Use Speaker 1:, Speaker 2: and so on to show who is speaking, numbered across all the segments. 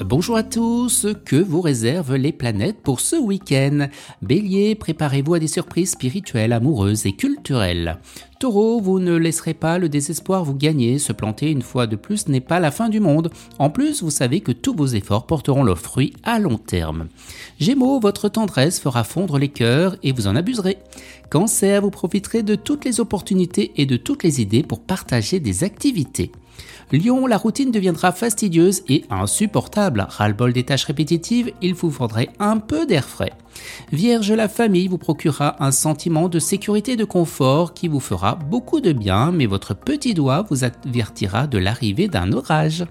Speaker 1: Bonjour à tous, que vous réservent les planètes pour ce week-end? Bélier, préparez-vous à des surprises spirituelles, amoureuses et culturelles. Taureau, vous ne laisserez pas le désespoir vous gagner, se planter une fois de plus n'est pas la fin du monde. En plus, vous savez que tous vos efforts porteront leurs fruits à long terme. Gémeaux, votre tendresse fera fondre les cœurs et vous en abuserez. Cancer, vous profiterez de toutes les opportunités et de toutes les idées pour partager des activités. Lion, la routine deviendra fastidieuse et insupportable. Ras-le-bol des tâches répétitives, il vous faudrait un peu d'air frais. Vierge, la famille vous procurera un sentiment de sécurité et de confort qui vous fera beaucoup de bien, mais votre petit doigt vous avertira de l'arrivée d'un orage.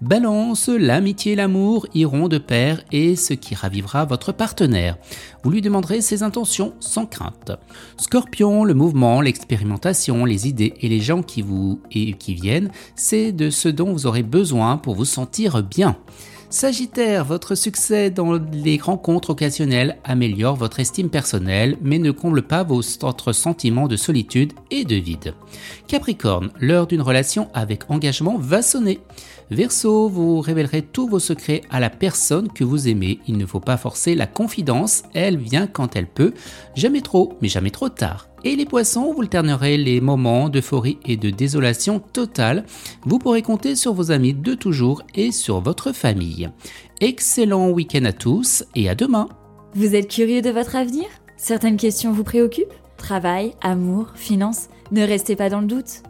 Speaker 1: Balance, l'amitié et l'amour iront de pair et ce qui ravivera votre partenaire. Vous lui demanderez ses intentions sans crainte. Scorpion, le mouvement, l'expérimentation, les idées et les gens qui vous et qui viennent, c'est de ce dont vous aurez besoin pour vous sentir bien. Sagittaire, votre succès dans les rencontres occasionnelles améliore votre estime personnelle, mais ne comble pas votre sentiment de solitude et de vide. Capricorne, l'heure d'une relation avec engagement va sonner. Verseau, vous révélerez tous vos secrets à la personne que vous aimez. Il ne faut pas forcer la confidence, elle vient quand elle peut, jamais trop, mais jamais trop tard. Et les poissons, vous alternerez les moments d'euphorie et de désolation totale. Vous pourrez compter sur vos amis de toujours et sur votre famille. Excellent week-end à tous et à demain.
Speaker 2: Vous êtes curieux de votre avenir? Certaines questions vous préoccupent? Travail, amour, finances? Ne restez pas dans le doute.